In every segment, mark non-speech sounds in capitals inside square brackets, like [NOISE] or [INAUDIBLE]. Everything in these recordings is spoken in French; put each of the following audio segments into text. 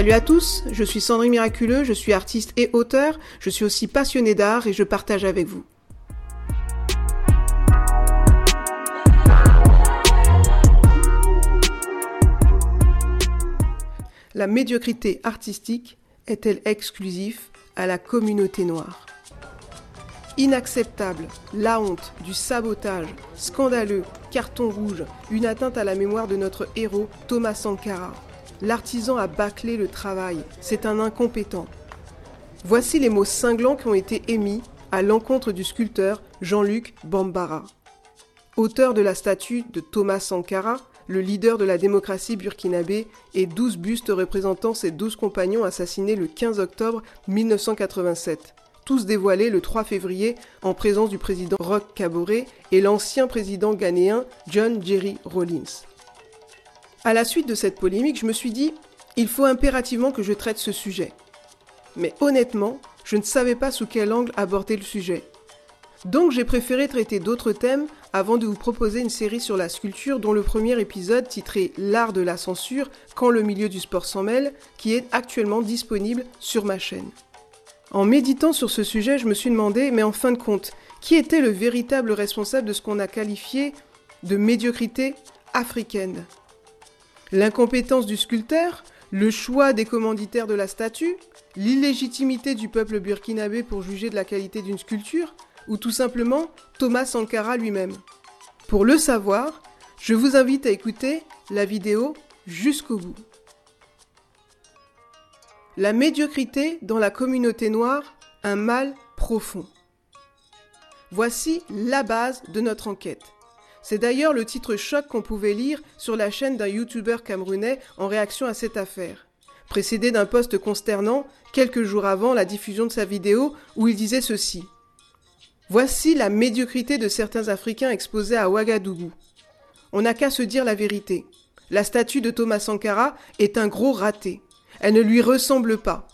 Salut à tous, je suis Sandrine Miraculeux, je suis artiste et auteur, je suis aussi passionné d'art et je partage avec vous. La médiocrité artistique est-elle exclusive à la communauté noire? Inacceptable, la honte, du sabotage, scandaleux, carton rouge, une atteinte à la mémoire de notre héros Thomas Sankara. L'artisan a bâclé le travail, c'est un incompétent. Voici les mots cinglants qui ont été émis à l'encontre du sculpteur Jean-Luc Bambara. Auteur de la statue de Thomas Sankara, le leader de la démocratie burkinabé, et douze bustes représentant ses douze compagnons assassinés le 15 octobre 1987 tous dévoilés le 3 février en présence du président Roch Kaboré et l'ancien président ghanéen John Jerry Rawlins. À la suite de cette polémique, je me suis dit, il faut impérativement que je traite ce sujet. Mais honnêtement, je ne savais pas sous quel angle aborder le sujet. Donc j'ai préféré traiter d'autres thèmes avant de vous proposer une série sur la sculpture dont le premier épisode titré L'art de la censure quand le milieu du sport s'en mêle, qui est actuellement disponible sur ma chaîne. En méditant sur ce sujet, je me suis demandé, mais en fin de compte, qui était le véritable responsable de ce qu'on a qualifié de médiocrité africaine? L'incompétence du sculpteur Le choix des commanditaires de la statue L'illégitimité du peuple burkinabé pour juger de la qualité d'une sculpture Ou tout simplement Thomas Sankara lui-même Pour le savoir, je vous invite à écouter la vidéo jusqu'au bout. La médiocrité dans la communauté noire, un mal profond. Voici la base de notre enquête. C'est d'ailleurs le titre choc qu'on pouvait lire sur la chaîne d'un youtubeur camerounais en réaction à cette affaire, précédé d'un post consternant quelques jours avant la diffusion de sa vidéo où il disait ceci. Voici la médiocrité de certains Africains exposés à Ouagadougou. On n'a qu'à se dire la vérité. La statue de Thomas Sankara est un gros raté. Elle ne lui ressemble pas.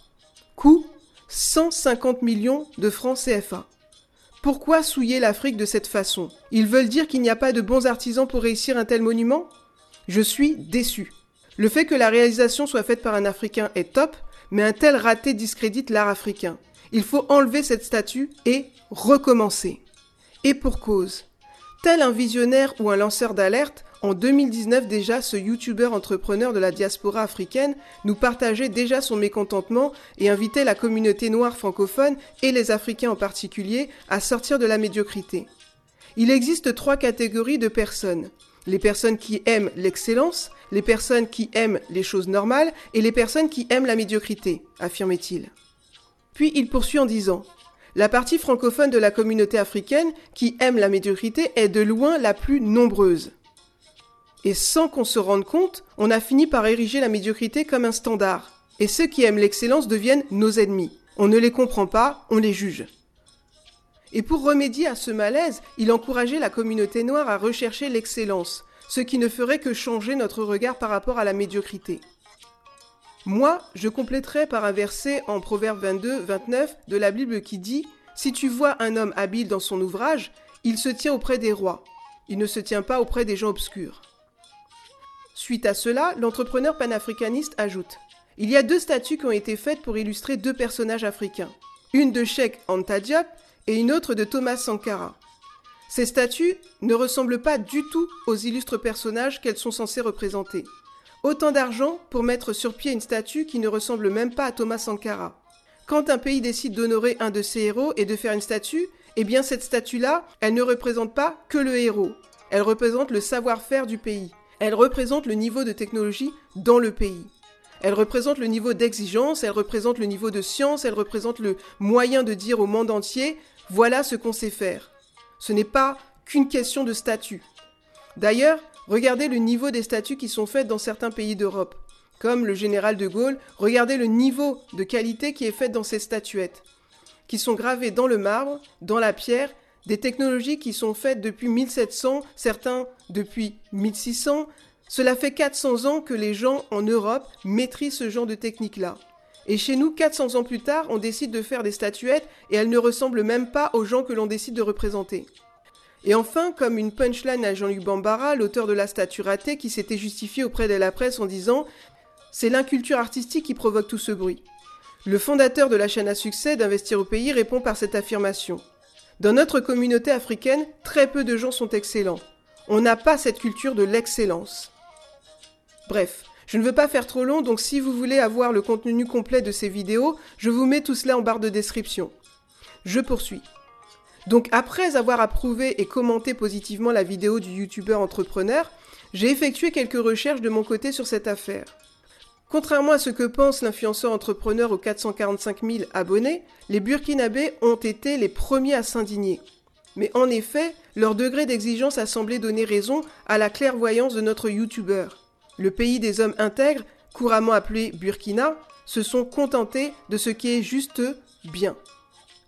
Coût 150 millions de francs CFA. Pourquoi souiller l'Afrique de cette façon? Ils veulent dire qu'il n'y a pas de bons artisans pour réussir un tel monument? Je suis déçu. Le fait que la réalisation soit faite par un Africain est top, mais un tel raté discrédite l'art africain. Il faut enlever cette statue et recommencer. Et pour cause. Tel un visionnaire ou un lanceur d'alerte, en 2019 déjà, ce youtubeur entrepreneur de la diaspora africaine nous partageait déjà son mécontentement et invitait la communauté noire francophone et les Africains en particulier à sortir de la médiocrité. Il existe trois catégories de personnes. Les personnes qui aiment l'excellence, les personnes qui aiment les choses normales et les personnes qui aiment la médiocrité, affirmait-il. Puis il poursuit en disant La partie francophone de la communauté africaine qui aime la médiocrité est de loin la plus nombreuse. Et sans qu'on se rende compte, on a fini par ériger la médiocrité comme un standard. Et ceux qui aiment l'excellence deviennent nos ennemis. On ne les comprend pas, on les juge. Et pour remédier à ce malaise, il encourageait la communauté noire à rechercher l'excellence, ce qui ne ferait que changer notre regard par rapport à la médiocrité. Moi, je compléterai par un verset en Proverbe 22, 29 de la Bible qui dit Si tu vois un homme habile dans son ouvrage, il se tient auprès des rois, il ne se tient pas auprès des gens obscurs. Suite à cela, l'entrepreneur panafricaniste ajoute Il y a deux statues qui ont été faites pour illustrer deux personnages africains. Une de Sheikh Anta Diop et une autre de Thomas Sankara. Ces statues ne ressemblent pas du tout aux illustres personnages qu'elles sont censées représenter. Autant d'argent pour mettre sur pied une statue qui ne ressemble même pas à Thomas Sankara. Quand un pays décide d'honorer un de ses héros et de faire une statue, eh bien cette statue-là, elle ne représente pas que le héros. Elle représente le savoir-faire du pays. Elle représente le niveau de technologie dans le pays. Elle représente le niveau d'exigence, elle représente le niveau de science, elle représente le moyen de dire au monde entier voilà ce qu'on sait faire. Ce n'est pas qu'une question de statut. D'ailleurs, regardez le niveau des statues qui sont faites dans certains pays d'Europe. Comme le général de Gaulle, regardez le niveau de qualité qui est fait dans ces statuettes, qui sont gravées dans le marbre, dans la pierre des technologies qui sont faites depuis 1700, certains depuis 1600. Cela fait 400 ans que les gens en Europe maîtrisent ce genre de technique-là. Et chez nous, 400 ans plus tard, on décide de faire des statuettes et elles ne ressemblent même pas aux gens que l'on décide de représenter. Et enfin, comme une punchline à Jean-Luc Bambara, l'auteur de la statue ratée, qui s'était justifié auprès de la presse en disant c'est l'inculture artistique qui provoque tout ce bruit. Le fondateur de la chaîne à succès d'Investir au pays répond par cette affirmation. Dans notre communauté africaine, très peu de gens sont excellents. On n'a pas cette culture de l'excellence. Bref, je ne veux pas faire trop long, donc si vous voulez avoir le contenu complet de ces vidéos, je vous mets tout cela en barre de description. Je poursuis. Donc après avoir approuvé et commenté positivement la vidéo du youtubeur entrepreneur, j'ai effectué quelques recherches de mon côté sur cette affaire. Contrairement à ce que pense l'influenceur entrepreneur aux 445 000 abonnés, les Burkinabés ont été les premiers à s'indigner. Mais en effet, leur degré d'exigence a semblé donner raison à la clairvoyance de notre youtubeur. Le pays des hommes intègres, couramment appelé Burkina, se sont contentés de ce qui est juste bien.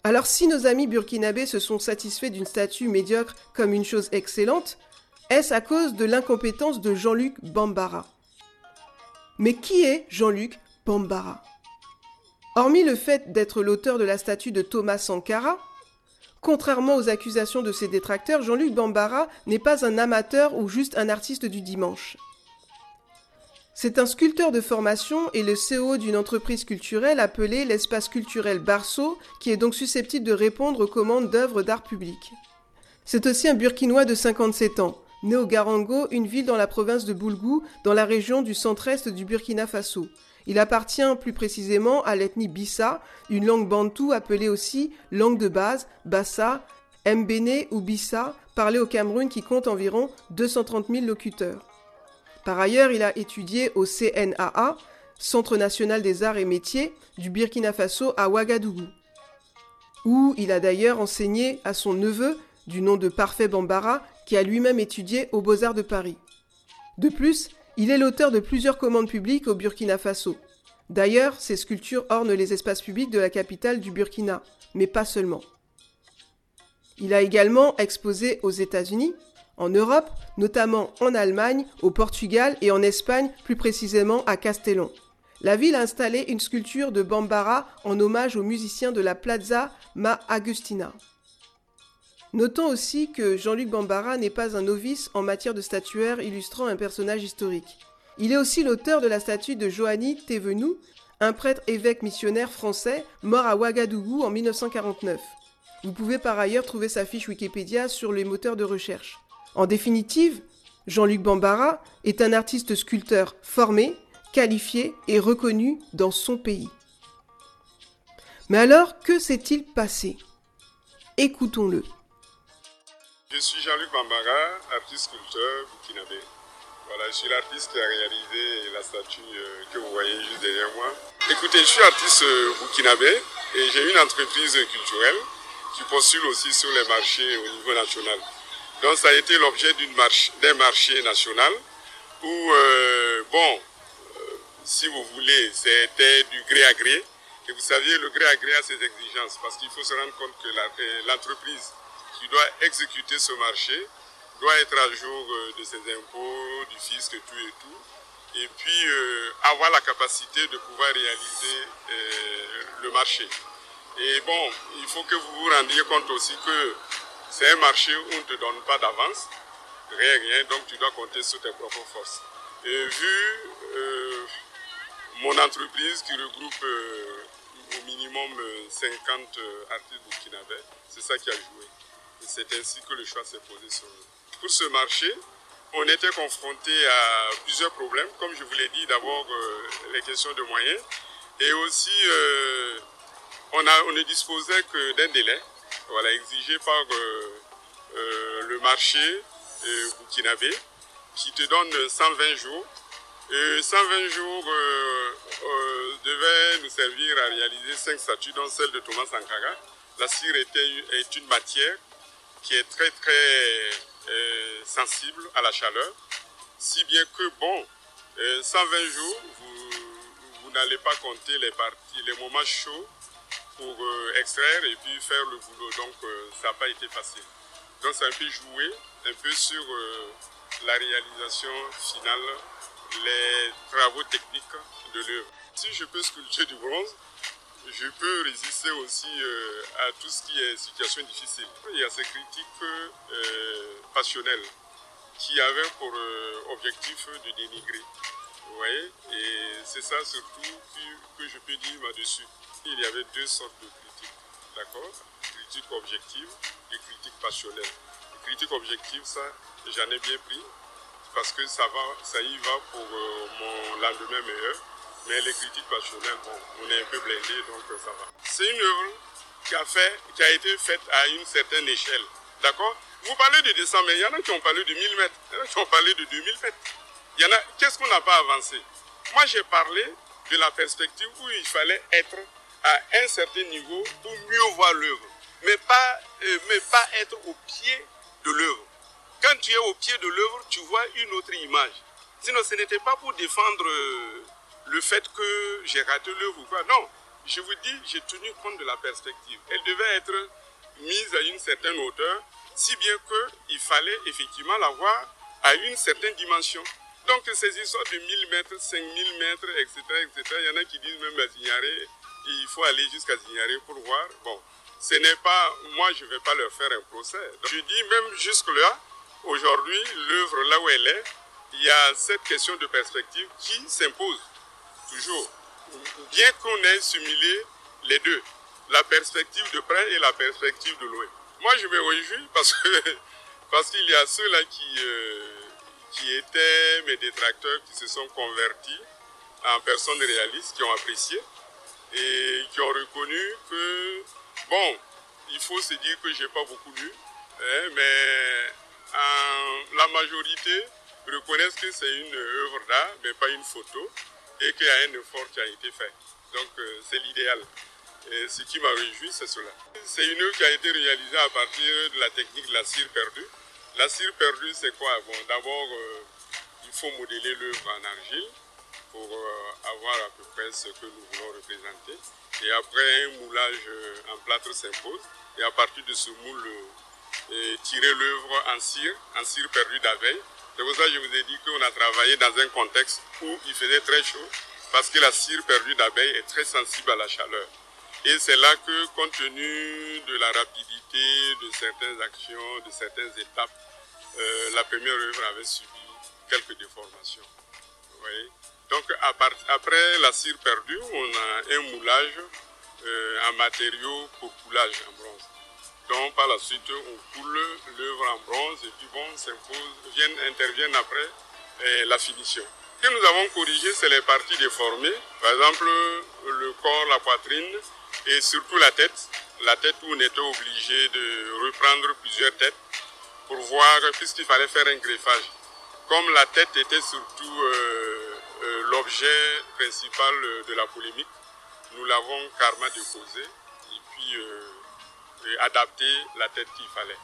Alors si nos amis burkinabés se sont satisfaits d'une statue médiocre comme une chose excellente, est-ce à cause de l'incompétence de Jean-Luc Bambara? Mais qui est Jean-Luc Bambara? Hormis le fait d'être l'auteur de la statue de Thomas Sankara, contrairement aux accusations de ses détracteurs, Jean-Luc Bambara n'est pas un amateur ou juste un artiste du dimanche. C'est un sculpteur de formation et le CEO d'une entreprise culturelle appelée l'espace culturel Barceau, qui est donc susceptible de répondre aux commandes d'œuvres d'art public. C'est aussi un Burkinois de 57 ans, né au Garango, une ville dans la province de Boulgou, dans la région du centre-est du Burkina Faso. Il appartient plus précisément à l'ethnie Bissa, une langue bantoue appelée aussi langue de base, Bassa, Mbene ou Bissa, parlée au Cameroun qui compte environ 230 000 locuteurs. Par ailleurs, il a étudié au CNAA, Centre national des arts et métiers, du Burkina Faso à Ouagadougou, où il a d'ailleurs enseigné à son neveu, du nom de Parfait Bambara, qui a lui-même étudié aux Beaux-Arts de Paris. De plus, il est l'auteur de plusieurs commandes publiques au Burkina Faso. D'ailleurs, ses sculptures ornent les espaces publics de la capitale du Burkina, mais pas seulement. Il a également exposé aux États-Unis, en Europe, notamment en Allemagne, au Portugal et en Espagne, plus précisément à Castellón. La ville a installé une sculpture de Bambara en hommage aux musiciens de la Plaza Ma Agustina. Notons aussi que Jean-Luc Bambara n'est pas un novice en matière de statuaire illustrant un personnage historique. Il est aussi l'auteur de la statue de Johanny Thévenoud, un prêtre évêque missionnaire français mort à Ouagadougou en 1949. Vous pouvez par ailleurs trouver sa fiche Wikipédia sur les moteurs de recherche. En définitive, Jean-Luc Bambara est un artiste sculpteur formé, qualifié et reconnu dans son pays. Mais alors, que s'est-il passé? Écoutons-le. Je suis Jean-Luc Bambara, artiste sculpteur burkinabé. Voilà, je suis l'artiste qui a réalisé la statue euh, que vous voyez juste derrière moi. Écoutez, je suis artiste euh, burkinabé et j'ai une entreprise culturelle qui postule aussi sur les marchés au niveau national. Donc ça a été l'objet d'un marché national où, euh, bon, si vous voulez, c'était du gré à gré. Et vous saviez, le gré à gré a ses exigences parce qu'il faut se rendre compte que l'entreprise qui doit exécuter ce marché doit être à jour de ses impôts, du fisc, tout et tout. Et puis avoir la capacité de pouvoir réaliser le marché. Et bon, il faut que vous vous rendiez compte aussi que c'est un marché où on ne te donne pas d'avance, rien, rien, donc tu dois compter sur tes propres forces. Et vu euh, mon entreprise qui regroupe euh, au minimum 50 euh, artistes burkinabés, c'est ça qui a joué. C'est ainsi que le choix s'est posé sur nous. Pour ce marché, on était confronté à plusieurs problèmes. Comme je vous l'ai dit, d'abord les questions de moyens. Et aussi, on, a, on ne disposait que d'un délai voilà, exigé par euh, euh, le marché euh, burkinabé qui te donne 120 jours. Et 120 jours devaient nous servir à réaliser 5 statues, dont celle de Thomas Sankara. La cire était, est une matière qui est très très sensible à la chaleur, si bien que, bon, 120 jours, vous, vous n'allez pas compter les parties, les moments chauds pour euh, extraire et puis faire le boulot. Donc euh, ça n'a pas été facile. Donc c'est un peu joué, un peu sur euh, la réalisation finale, les travaux techniques de l'œuvre. Si je peux sculpter du bronze, je peux résister aussi à tout ce qui est situation difficile. Il y a ces critiques passionnelles qui avaient pour objectif de dénigrer. Vous voyez? Et c'est ça surtout que, que je peux dire là-dessus. Il y avait deux sortes de critiques. D'accord? Critique objective et critique passionnelle. critique objective, ça, j'en ai bien pris parce que ça, va, ça y va pour euh, mon lendemain meilleur. Mais les critiques passionnelles, bon, on est un peu blindé, donc euh, ça va. C'est une œuvre qui a, fait, qui a été faite à une certaine échelle. D'accord? Vous parlez de 200 mètres, il y en a qui ont parlé de 1000 mètres, il y en a qui ont parlé de 2000 mètres. Il y en a, qu'est-ce qu'on n'a pas avancé? Moi, j'ai parlé de la perspective où il fallait être à un certain niveau pour mieux voir l'œuvre, mais pas, euh, mais pas être au pied de l'œuvre. Quand tu es au pied de l'œuvre, tu vois une autre image. Sinon, ce n'était pas pour défendre euh, le fait que j'ai raté l'œuvre ou quoi. Non, je vous dis, j'ai tenu compte de la perspective. Elle devait être mise à une certaine hauteur, si bien qu'il fallait effectivement la voir à une certaine dimension. Donc ces histoires de 1000 mètres, 5000 mètres, etc., etc., il y en a qui disent même à Zignaré, il faut aller jusqu'à Zignaré pour voir. Bon, ce n'est pas, moi je ne vais pas leur faire un procès. Je dis même jusque-là, aujourd'hui, l'œuvre là où elle est, il y a cette question de perspective qui s'impose toujours. Bien qu'on ait simulé les deux, la perspective de près et la perspective de loin. Moi, je me réjouis parce que [LAUGHS] parce qu'il y a ceux-là qui, euh, qui étaient mes détracteurs, qui se sont convertis en personnes réalistes, qui ont apprécié et qui ont reconnu que, bon, il faut se dire que j'ai pas beaucoup lu, hein, mais la majorité reconnaissent que c'est une œuvre d'art, mais pas une photo, et qu'il y a un effort qui a été fait. Donc euh, c'est l'idéal. Et ce qui m'a réjoui, c'est cela. C'est une œuvre qui a été réalisée à partir de la technique de la cire perdue. La cire perdue, c'est quoi? Bon, d'abord, euh, il faut modeler l'œuvre en argile pour euh, avoir à peu près ce que nous voulons représenter. Et après, un moulage en plâtre s'impose. Et à partir de ce moule, tirer l'œuvre en cire, en cire perdue d'abeille. C'est pour ça que je vous ai dit qu'on a travaillé dans un contexte où il faisait très chaud, parce que la cire perdue d'abeille est très sensible à la chaleur. Et c'est là que, compte tenu de la rapidité de certaines actions, de certaines étapes, euh, la première œuvre avait subi quelques déformations. Donc après la cire perdue, on a un moulage euh, en matériaux pour coulage en bronze. Donc par la suite, on coule l'œuvre en bronze et puis bon, s'impose, viennent, interviennent après eh, la finition. Ce que nous avons corrigé, c'est les parties déformées. Par exemple, le corps, la poitrine et surtout la tête. La tête où on était obligé de reprendre plusieurs têtes pour voir, puisqu'il fallait faire un greffage. Comme la tête était surtout euh, euh, l'objet principal de la polémique, nous l'avons carrément déposé. Et puis, euh, adapter la tête qu'il fallait.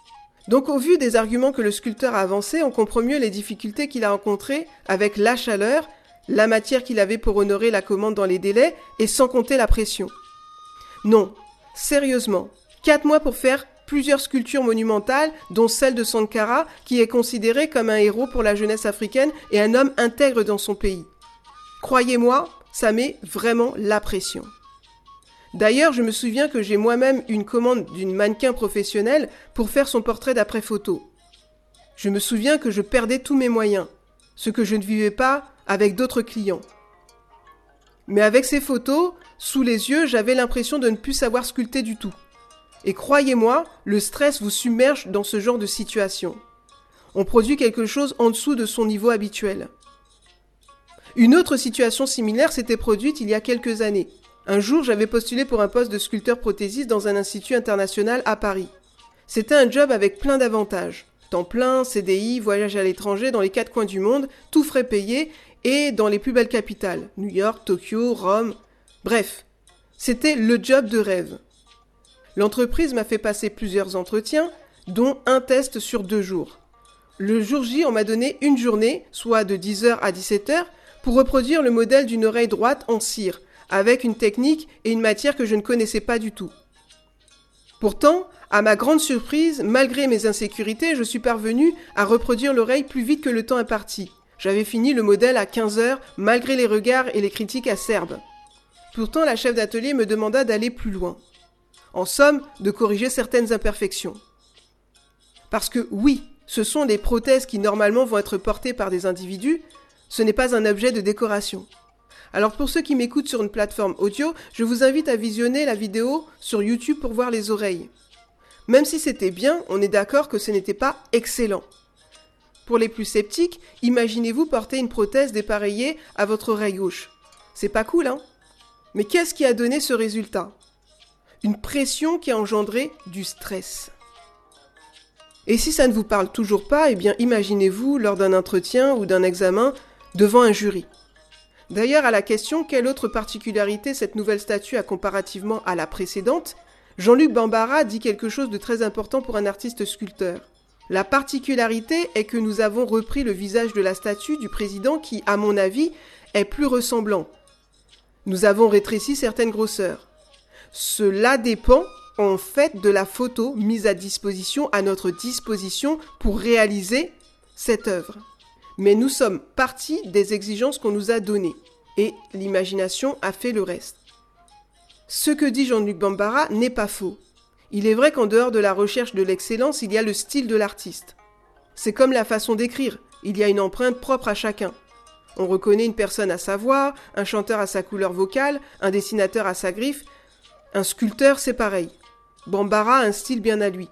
Donc au vu des arguments que le sculpteur a avancés, on comprend mieux les difficultés qu'il a rencontrées avec la chaleur, la matière qu'il avait pour honorer la commande dans les délais, et sans compter la pression. Non, sérieusement, quatre mois pour faire plusieurs sculptures monumentales, dont celle de Sankara, qui est considéré comme un héros pour la jeunesse africaine et un homme intègre dans son pays. Croyez-moi, ça met vraiment la pression. D'ailleurs, je me souviens que j'ai moi-même une commande d'une mannequin professionnelle pour faire son portrait d'après photo. Je me souviens que je perdais tous mes moyens, ce que je ne vivais pas avec d'autres clients. Mais avec ces photos, sous les yeux, j'avais l'impression de ne plus savoir sculpter du tout. Et croyez-moi, le stress vous submerge dans ce genre de situation. On produit quelque chose en dessous de son niveau habituel. Une autre situation similaire s'était produite il y a quelques années. Un jour, j'avais postulé pour un poste de sculpteur prothésiste dans un institut international à Paris. C'était un job avec plein d'avantages. Temps plein, CDI, voyage à l'étranger dans les quatre coins du monde, tout frais payé et dans les plus belles capitales. New York, Tokyo, Rome. Bref, c'était le job de rêve. L'entreprise m'a fait passer plusieurs entretiens, dont un test sur deux jours. Le jour J, on m'a donné une journée, soit de 10h à 17h, pour reproduire le modèle d'une oreille droite en cire, avec une technique et une matière que je ne connaissais pas du tout. Pourtant, à ma grande surprise, malgré mes insécurités, je suis parvenu à reproduire l'oreille plus vite que le temps imparti. J'avais fini le modèle à 15 heures, malgré les regards et les critiques acerbes. Pourtant, la chef d'atelier me demanda d'aller plus loin. En somme, de corriger certaines imperfections. Parce que oui, ce sont des prothèses qui normalement vont être portées par des individus, Ce n'est pas un objet de décoration. Alors pour ceux qui m'écoutent sur une plateforme audio, je vous invite à visionner la vidéo sur YouTube pour voir les oreilles. Même si c'était bien, on est d'accord que ce n'était pas excellent. Pour les plus sceptiques, imaginez-vous porter une prothèse dépareillée à votre oreille gauche. C'est pas cool, hein? Mais qu'est-ce qui a donné ce résultat? Une pression qui a engendré du stress. Et si ça ne vous parle toujours pas, eh bien imaginez-vous lors d'un entretien ou d'un examen devant un jury. D'ailleurs, à la question quelle autre particularité cette nouvelle statue a comparativement à la précédente, Jean-Luc Bambara dit quelque chose de très important pour un artiste sculpteur. La particularité est que nous avons repris le visage de la statue du président qui, à mon avis, est plus ressemblant. Nous avons rétréci certaines grosseurs. Cela dépend en fait de la photo mise à disposition, à notre disposition pour réaliser cette œuvre. Mais nous sommes partis des exigences qu'on nous a données et l'imagination a fait le reste. Ce que dit Jean-Luc Bambara n'est pas faux. Il est vrai qu'en dehors de la recherche de l'excellence, il y a le style de l'artiste. C'est comme la façon d'écrire, il y a une empreinte propre à chacun. On reconnaît une personne à sa voix, un chanteur à sa couleur vocale, un dessinateur à sa griffe. Un sculpteur, c'est pareil. Bambara a un style bien à lui.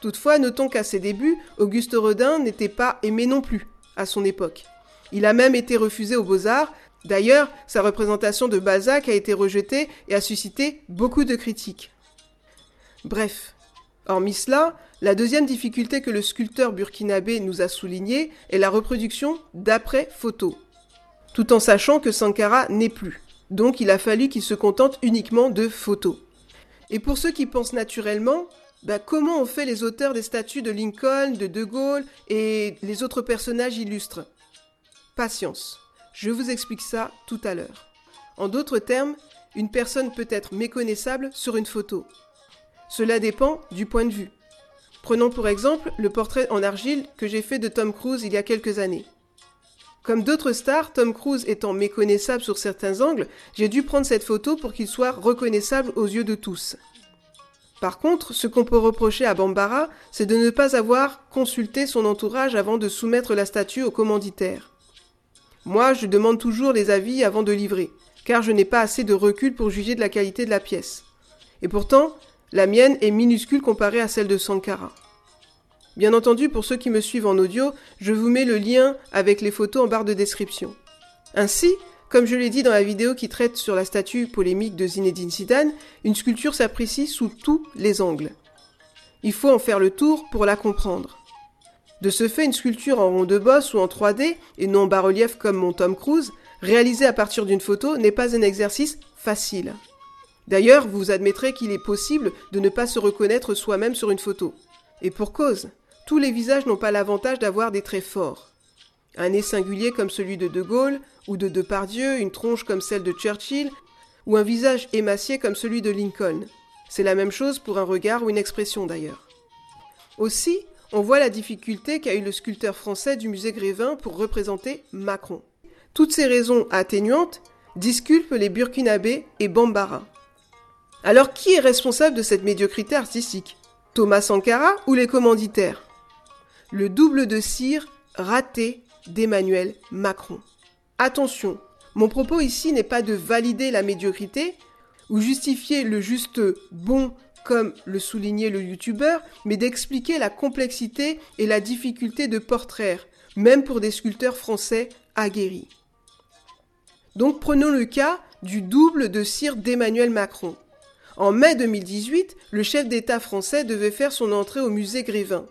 Toutefois, notons qu'à ses débuts, Auguste Rodin n'était pas aimé non plus, à son époque. Il a même été refusé aux Beaux-Arts. D'ailleurs, sa représentation de Balzac a été rejetée et a suscité beaucoup de critiques. Bref, hormis cela, la deuxième difficulté que le sculpteur burkinabé nous a soulignée est la reproduction d'après photo. Tout en sachant que Sankara n'est plus. Donc il a fallu qu'il se contente uniquement de photos. Et pour ceux qui pensent naturellement, bah, comment ont fait les auteurs des statues de Lincoln, de De Gaulle et les autres personnages illustres? Patience. Je vous explique ça tout à l'heure. En d'autres termes, une personne peut être méconnaissable sur une photo. Cela dépend du point de vue. Prenons pour exemple le portrait en argile que j'ai fait de Tom Cruise il y a quelques années. Comme d'autres stars, Tom Cruise étant méconnaissable sur certains angles, j'ai dû prendre cette photo pour qu'il soit reconnaissable aux yeux de tous. Par contre, ce qu'on peut reprocher à Bambara, c'est de ne pas avoir consulté son entourage avant de soumettre la statue au commanditaire. Moi, je demande toujours les avis avant de livrer, car je n'ai pas assez de recul pour juger de la qualité de la pièce. Et pourtant, la mienne est minuscule comparée à celle de Sankara. Bien entendu, pour ceux qui me suivent en audio, je vous mets le lien avec les photos en barre de description. Ainsi, comme je l'ai dit dans la vidéo qui traite sur la statue polémique de Zinedine Zidane, une sculpture s'apprécie sous tous les angles. Il faut en faire le tour pour la comprendre. De ce fait, une sculpture en rond de bosse ou en 3D, et non en bas-relief comme mon Tom Cruise, réalisée à partir d'une photo, n'est pas un exercice facile. D'ailleurs, vous admettrez qu'il est possible de ne pas se reconnaître soi-même sur une photo. Et pour cause, tous les visages n'ont pas l'avantage d'avoir des traits forts. Un nez singulier comme celui de De Gaulle ou de Depardieu, une tronche comme celle de Churchill, ou un visage émacié comme celui de Lincoln. C'est la même chose pour un regard ou une expression d'ailleurs. Aussi, on voit la difficulté qu'a eu le sculpteur français du musée Grévin pour représenter Macron. Toutes ces raisons atténuantes disculpent les Burkinabés et Bambara. Alors qui est responsable de cette médiocrité artistique? Thomas Sankara ou les commanditaires? Le double de cire raté d'Emmanuel Macron. Attention, mon propos ici n'est pas de valider la médiocrité ou justifier le juste bon comme le soulignait le youtubeur, mais d'expliquer la complexité et la difficulté de portraire, même pour des sculpteurs français aguerris. Donc prenons le cas du double de cire d'Emmanuel Macron. En mai 2018, le chef d'État français devait faire son entrée au musée Grévin.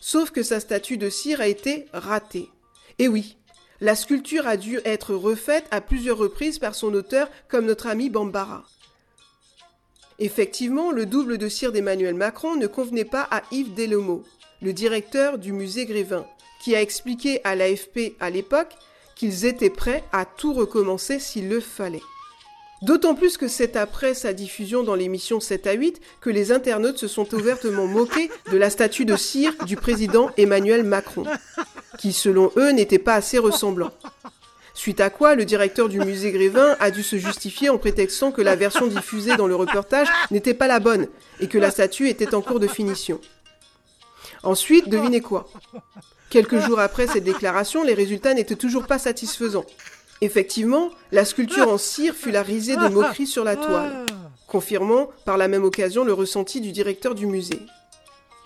Sauf que sa statue de cire a été ratée. Et oui, la sculpture a dû être refaite à plusieurs reprises par son auteur comme notre ami Bambara. Effectivement, le double de cire d'Emmanuel Macron ne convenait pas à Yves Delomo, le directeur du musée Grévin, qui a expliqué à l'AFP à l'époque qu'ils étaient prêts à tout recommencer s'il le fallait. D'autant plus que c'est après sa diffusion dans l'émission 7 à 8 que les internautes se sont ouvertement moqués de la statue de cire du président Emmanuel Macron, qui selon eux n'était pas assez ressemblant. Suite à quoi, le directeur du musée Grévin a dû se justifier en prétextant que la version diffusée dans le reportage n'était pas la bonne et que la statue était en cours de finition. Ensuite, devinez quoi? Quelques jours après cette déclaration, les résultats n'étaient toujours pas satisfaisants. Effectivement, la sculpture en cire fut la risée de moqueries sur la toile, confirmant par la même occasion le ressenti du directeur du musée.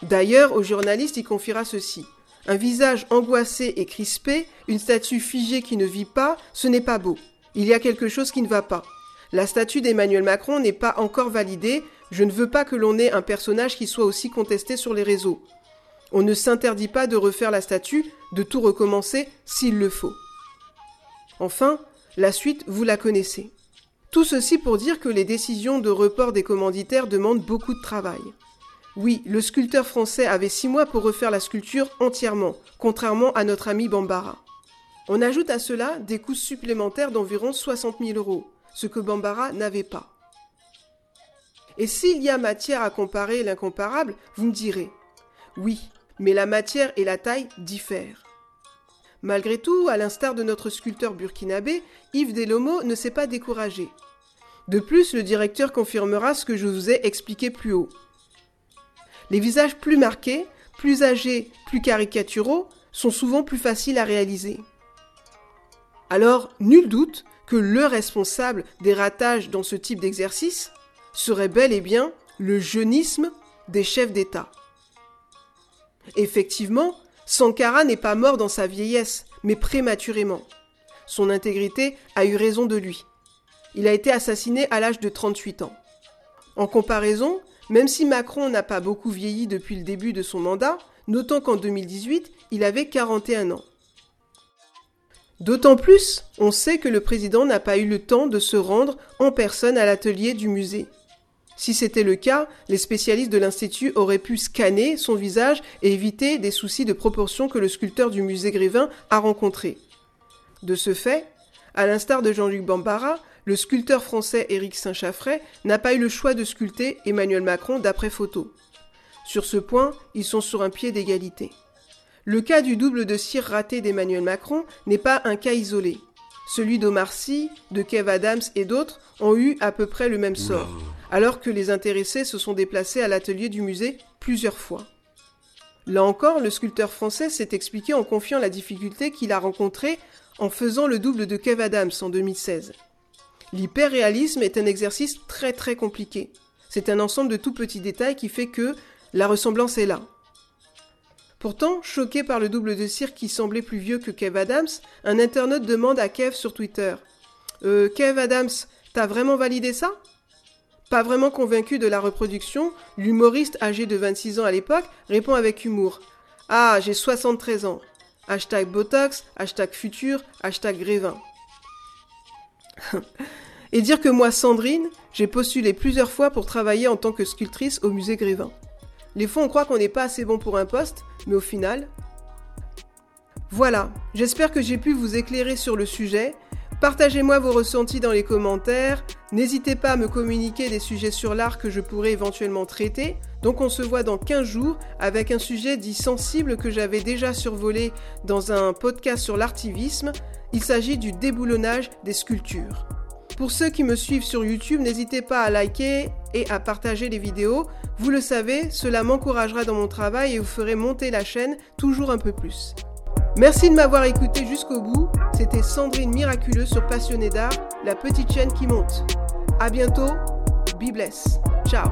D'ailleurs, au journaliste, il confiera ceci. Un visage angoissé et crispé, une statue figée qui ne vit pas, ce n'est pas beau. Il y a quelque chose qui ne va pas. La statue d'Emmanuel Macron n'est pas encore validée, je ne veux pas que l'on ait un personnage qui soit aussi contesté sur les réseaux. On ne s'interdit pas de refaire la statue, de tout recommencer s'il le faut. Enfin, la suite, vous la connaissez. Tout ceci pour dire que les décisions de report des commanditaires demandent beaucoup de travail. Oui, le sculpteur français avait six mois pour refaire la sculpture entièrement, contrairement à notre ami Bambara. On ajoute à cela des coûts supplémentaires d'environ 60 000 euros, ce que Bambara n'avait pas. Et s'il y a matière à comparer l'incomparable, vous me direz, oui, mais la matière et la taille diffèrent. Malgré tout, à l'instar de notre sculpteur burkinabé, Yves Delomo ne s'est pas découragé. De plus, le directeur confirmera ce que je vous ai expliqué plus haut. Les visages plus marqués, plus âgés, plus caricaturaux sont souvent plus faciles à réaliser. Alors, nul doute que le responsable des ratages dans ce type d'exercice serait bel et bien le jeunisme des chefs d'État. Effectivement, Sankara n'est pas mort dans sa vieillesse, mais prématurément. Son intégrité a eu raison de lui. Il a été assassiné à l'âge de 38 ans. En comparaison, même si Macron n'a pas beaucoup vieilli depuis le début de son mandat, notons qu'en 2018, il avait 41 ans. D'autant plus, on sait que le président n'a pas eu le temps de se rendre en personne à l'atelier du musée. Si c'était le cas, les spécialistes de l'Institut auraient pu scanner son visage et éviter des soucis de proportion que le sculpteur du musée Grévin a rencontrés. De ce fait, à l'instar de Jean-Luc Bambara, le sculpteur français Éric Saint-Chaffray n'a pas eu le choix de sculpter Emmanuel Macron d'après photo. Sur ce point, ils sont sur un pied d'égalité. Le cas du double de cire raté d'Emmanuel Macron n'est pas un cas isolé. Celui d'Omar Sy, de Kev Adams et d'autres ont eu à peu près le même sort, alors que les intéressés se sont déplacés à l'atelier du musée plusieurs fois. Là encore, le sculpteur français s'est expliqué en confiant la difficulté qu'il a rencontrée en faisant le double de Kev Adams en 2016. L'hyperréalisme est un exercice très très compliqué. C'est un ensemble de tout petits détails qui fait que la ressemblance est là. Pourtant, choqué par le double de cire qui semblait plus vieux que Kev Adams, un internaute demande à Kev sur Twitter euh, Kev Adams, t'as vraiment validé ça? Pas vraiment convaincu de la reproduction, l'humoriste âgé de 26 ans à l'époque répond avec humour Ah, j'ai 73 ans. Hashtag Botox, hashtag futur, hashtag Grévin. [LAUGHS] Et dire que moi, Sandrine, j'ai postulé plusieurs fois pour travailler en tant que sculptrice au musée Grévin. Les fois, on croit qu'on n'est pas assez bon pour un poste, mais au final... Voilà, j'espère que j'ai pu vous éclairer sur le sujet. Partagez-moi vos ressentis dans les commentaires. N'hésitez pas à me communiquer des sujets sur l'art que je pourrais éventuellement traiter. Donc on se voit dans 15 jours avec un sujet dit sensible que j'avais déjà survolé dans un podcast sur l'artivisme. Il s'agit du déboulonnage des sculptures. Pour ceux qui me suivent sur YouTube, n'hésitez pas à liker et à partager les vidéos. Vous le savez, cela m'encouragera dans mon travail et vous ferez monter la chaîne toujours un peu plus. Merci de m'avoir écouté jusqu'au bout. C'était Sandrine Miraculeuse sur Passionné d'art, la petite chaîne qui monte. À bientôt. Be bless. Ciao.